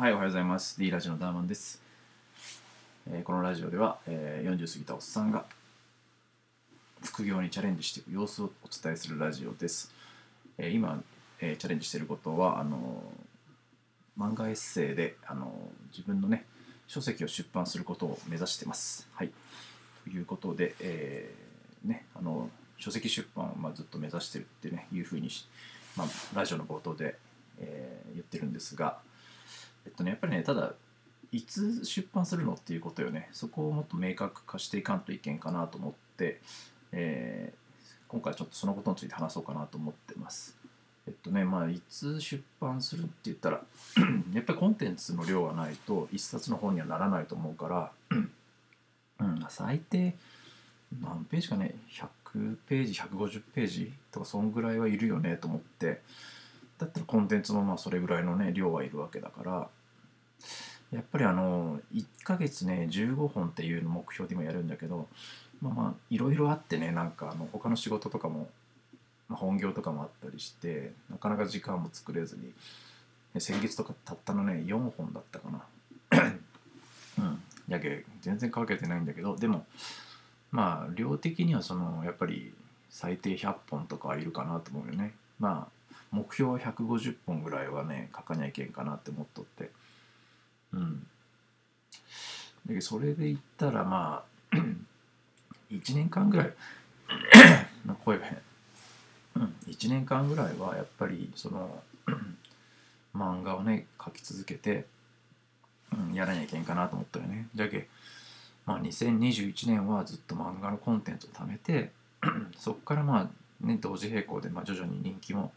はい、おはようございます。D ラジオのダーマンです。えー、このラジオでは、えー、40過ぎたおっさんが副業にチャレンジしていく様子をお伝えするラジオです。えー、今、えチャレンジしていることは、あの漫画エッセイで、あの自分のね、書籍を出版することを目指してます。はい。ということで、えね、あの書籍出版を、まあ、ずっと目指してるってね、いうふうに、まあ、ラジオの冒頭でえー、言ってるんですが、えっとね、やっぱりね、ただ、いつ出版するのっていうことよね、そこをもっと明確化していかんといけんかなと思って、えー、今回ちょっとそのことについて話そうかなと思ってます。えっとね、まあ、いつ出版するって言ったら やっぱりコンテンツの量がないと、一冊の本にはならないと思うから、うん、最低、何ページかね、100ページ、150ページとか、そんぐらいはいるよねと思って、だったらコンテンツもまあそれぐらいのね量はいるわけだからやっぱりあの1ヶ月ね15本っていう目標でもやるんだけどまあまあいろいろあってねなんかあの他の仕事とかも、まあ、本業とかもあったりしてなかなか時間も作れずに先月とかたったのね4本だったかな。うん。やけ全然かけてないんだけどでもまあ量的にはそのやっぱり最低100本とかはいるかなと思うよね。まあ目標は150本ぐらいはね書かにゃいけんかなって思っとって。うん。でそれで言ったらまあ 1年間ぐらい 声が変。うん1年間ぐらいはやっぱりその 漫画をね書き続けて、うん、やらにゃいけんかなと思ったよね。じゃけまあ2021年はずっと漫画のコンテンツを貯めてそっからまあね同時並行でまあ徐々に人気も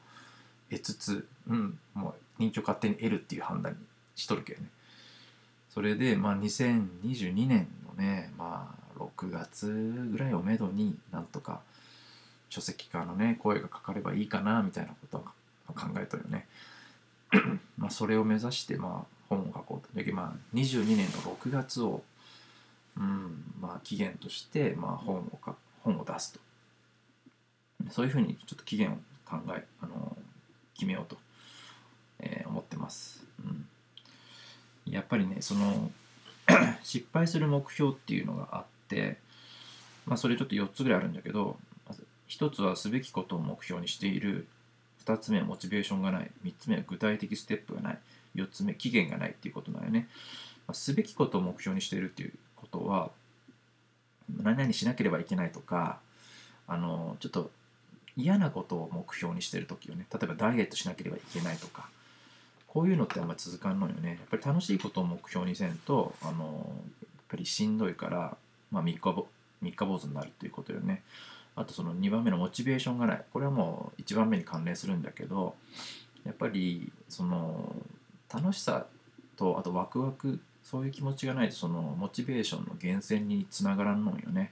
得つつ、うん、もう人気を勝手に得るっていう判断にしとるけどね。それで、まあ、2022年のね、まあ、6月ぐらいをめどになんとか書籍化のね声がかかればいいかなみたいなことは考えたよね。まあそれを目指してまあ本を書こうと。でまあ22年の6月を、うんまあ、期限として、まあ、本をか本を出すと。そういうふうにちょっと期限を考えあの決めようと、えー、思ってます、うん、やっぱりねその 失敗する目標っていうのがあってまあそれちょっと4つぐらいあるんだけど1つはすべきことを目標にしている。2つ目はモチベーションがない。3つ目は具体的ステップがない。4つ目期限がないっていうことだよね、まあ、すべきことを目標にしているっていうことは何々しなければいけないとかあのちょっと嫌なことを目標にしてる時よね。例えばダイエットしなければいけないとか。こういうのってあんまり続かんのよね。やっぱり楽しいことを目標にせんとあのやっぱりしんどいから、まあ、3日ぼ3日坊主になるということよね。あとその2番目のモチベーションがない。これはもう1番目に関連するんだけどやっぱりその楽しさとあとワクワクそういう気持ちがないとそのモチベーションの源泉につながらんのよね。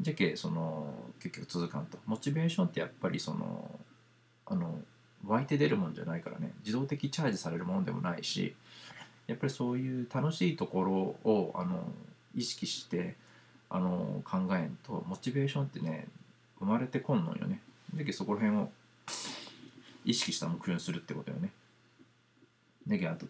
じゃけその結局続かんと。モチベーションってやっぱりそのあの湧いて出るもんじゃないからね。自動的チャージされるもんでもないしやっぱりそういう楽しいところをあの意識してあの考えんとモチベーションってね生まれてこんのよね。だけそこら辺を意識した目標にするってことよね。だけあと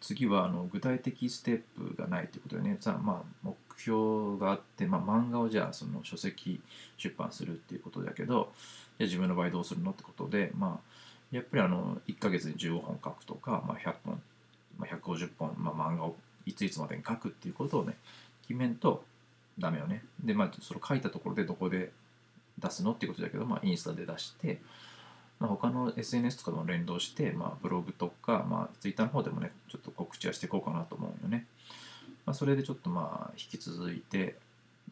次はあの具体的ステップがないってことよねさあまあ目標があって、まあ、漫画をじゃあその書籍出版するっていうことだけどじゃあ自分の場合どうするのってことでまあやっぱりあの1ヶ月に15本書くとか、まあ、100本、まあ、150本、まあ、漫画をいついつまでに書くっていうことをね決めんとダメよね。でまあそれ書いたところでどこで出すのっていうことだけど、まあ、インスタで出してまあ、他の SNS とかとも連動して、まあ、ブログとか、まあ、ツイッターの方でもね、ちょっと告知はしていこうかなと思うよね。まあ、それでちょっとまあ、引き続いて、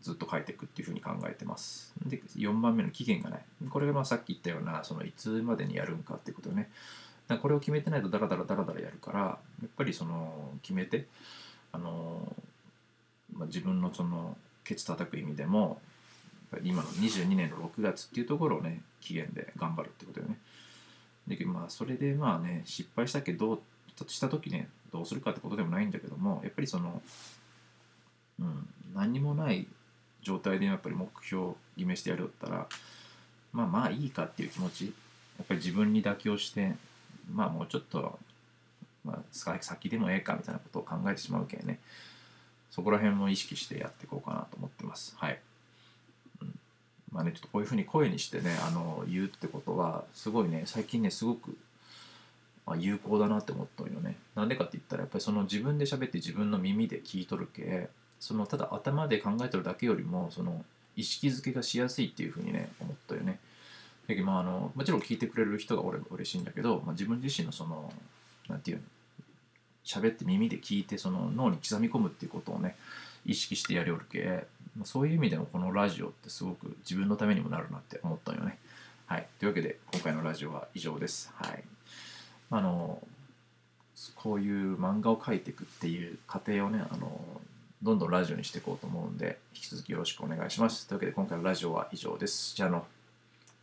ずっと書いていくっていうふうに考えてます。で、4番目の期限がない。これがまあさっき言ったような、そのいつまでにやるんかっていうことね。だこれを決めてないとダラダラダラダラやるから、やっぱりその決めて、あのまあ、自分のそのケツ叩く意味でも、今の22年の6月っていうところをね期限で頑張るってことよね。でまあそれでまあね失敗したけどした時ねどうするかってことでもないんだけどもやっぱりそのうん何にもない状態でやっぱり目標を決めしてやるよったらまあまあいいかっていう気持ちやっぱり自分に妥協してまあもうちょっと、まあ、先でもええかみたいなことを考えてしまうけんね。そこら辺も意識してやっていこうかなと思ってます。はい、まあねちょっとこういうふうに声にしてねあの言うってことはすごいね最近ねすごくまあ、有効だなって思ったよね。なんでかって言ったらやっぱりその自分で喋って自分の耳で聞いとるけそのただ頭で考えてるだけよりもその意識づけがしやすいっていうふうにね思ったよね。だけどまああのもちろん聞いてくれる人が俺嬉しいんだけど、まあ、自分自身のそのなんていうの喋って耳で聞いてその脳に刻み込むっていうことをね意識してやりおるけ、そういう意味でもこのラジオってすごく自分のためにもなるなって思ったんよね。はい。というわけで今回のラジオは以上です。はい。あのこういう漫画を描いていくっていう過程をねあのどんどんラジオにしていこうと思うんで引き続きよろしくお願いしますというわけで今回のラジオは以上ですじゃあの